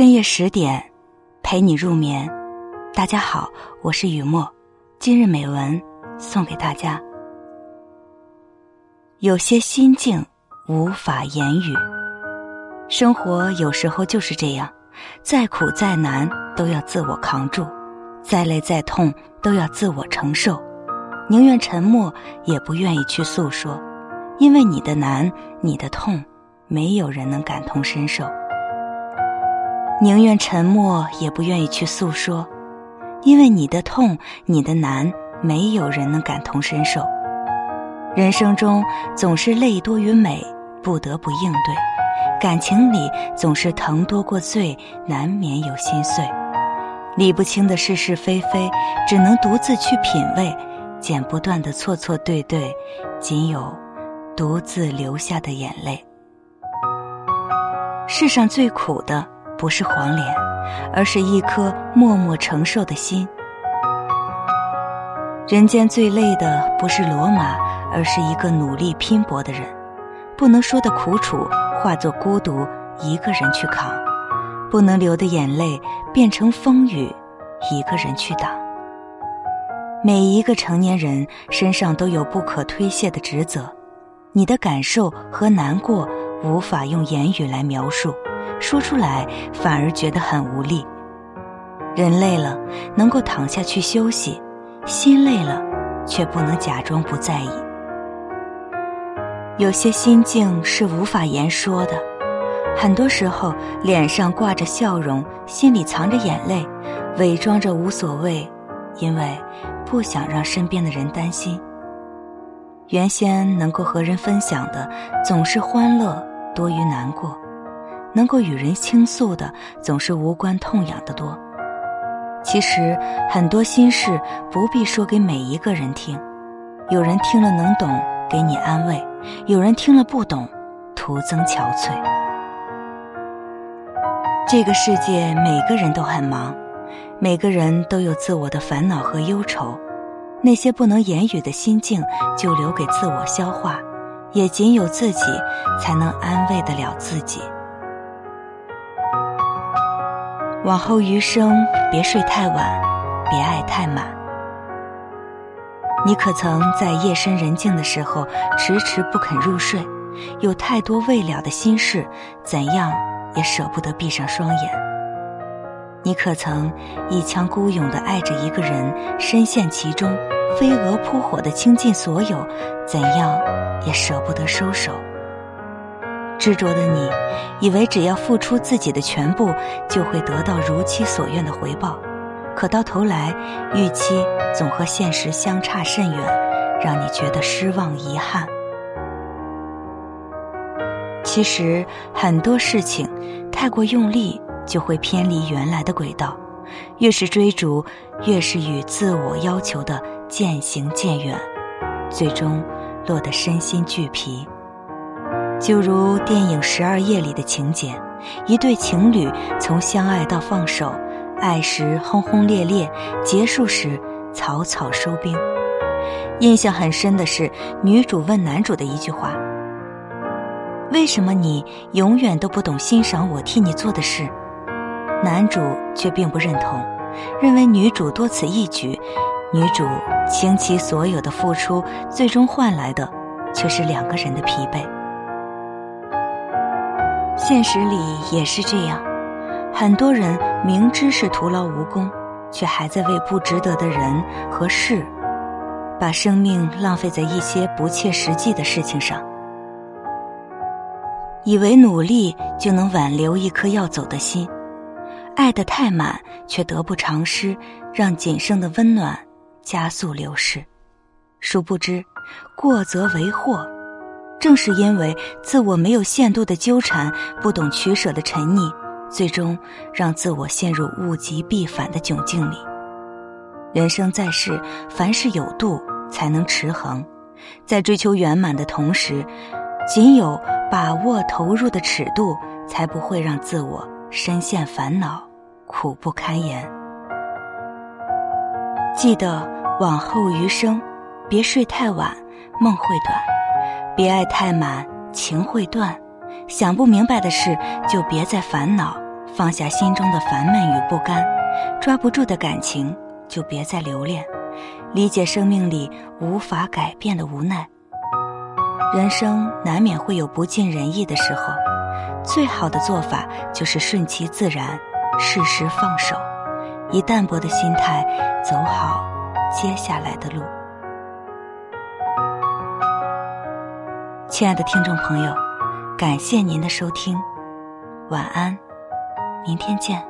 深夜十点，陪你入眠。大家好，我是雨墨。今日美文送给大家。有些心境无法言语，生活有时候就是这样，再苦再难都要自我扛住，再累再痛都要自我承受，宁愿沉默也不愿意去诉说，因为你的难，你的痛，没有人能感同身受。宁愿沉默，也不愿意去诉说，因为你的痛、你的难，没有人能感同身受。人生中总是泪多于美，不得不应对；感情里总是疼多过醉，难免有心碎。理不清的是是非非，只能独自去品味；剪不断的错错对对，仅有独自流下的眼泪。世上最苦的。不是黄脸，而是一颗默默承受的心。人间最累的不是罗马，而是一个努力拼搏的人。不能说的苦楚化作孤独，一个人去扛；不能流的眼泪变成风雨，一个人去挡。每一个成年人身上都有不可推卸的职责，你的感受和难过无法用言语来描述。说出来反而觉得很无力。人累了能够躺下去休息，心累了却不能假装不在意。有些心境是无法言说的，很多时候脸上挂着笑容，心里藏着眼泪，伪装着无所谓，因为不想让身边的人担心。原先能够和人分享的，总是欢乐多于难过。能够与人倾诉的，总是无关痛痒的多。其实很多心事不必说给每一个人听，有人听了能懂，给你安慰；有人听了不懂，徒增憔悴。这个世界每个人都很忙，每个人都有自我的烦恼和忧愁，那些不能言语的心境，就留给自我消化，也仅有自己才能安慰得了自己。往后余生，别睡太晚，别爱太满。你可曾在夜深人静的时候迟迟不肯入睡？有太多未了的心事，怎样也舍不得闭上双眼。你可曾一腔孤勇地爱着一个人，深陷其中，飞蛾扑火地倾尽所有，怎样也舍不得收手？执着的你，以为只要付出自己的全部，就会得到如期所愿的回报，可到头来，预期总和现实相差甚远，让你觉得失望遗憾。其实很多事情，太过用力就会偏离原来的轨道，越是追逐，越是与自我要求的渐行渐远，最终落得身心俱疲。就如电影《十二夜》里的情节，一对情侣从相爱到放手，爱时轰轰烈烈，结束时草草收兵。印象很深的是女主问男主的一句话：“为什么你永远都不懂欣赏我替你做的事？”男主却并不认同，认为女主多此一举。女主倾其所有的付出，最终换来的却是两个人的疲惫。现实里也是这样，很多人明知是徒劳无功，却还在为不值得的人和事，把生命浪费在一些不切实际的事情上，以为努力就能挽留一颗要走的心，爱得太满却得不偿失，让仅剩的温暖加速流逝，殊不知，过则为祸。正是因为自我没有限度的纠缠，不懂取舍的沉溺，最终让自我陷入物极必反的窘境里。人生在世，凡事有度才能持衡，在追求圆满的同时，仅有把握投入的尺度，才不会让自我深陷烦恼，苦不堪言。记得往后余生，别睡太晚，梦会短。别爱太满，情会断。想不明白的事，就别再烦恼；放下心中的烦闷与不甘，抓不住的感情就别再留恋，理解生命里无法改变的无奈。人生难免会有不尽人意的时候，最好的做法就是顺其自然，适时放手，以淡泊的心态走好接下来的路。亲爱的听众朋友，感谢您的收听，晚安，明天见。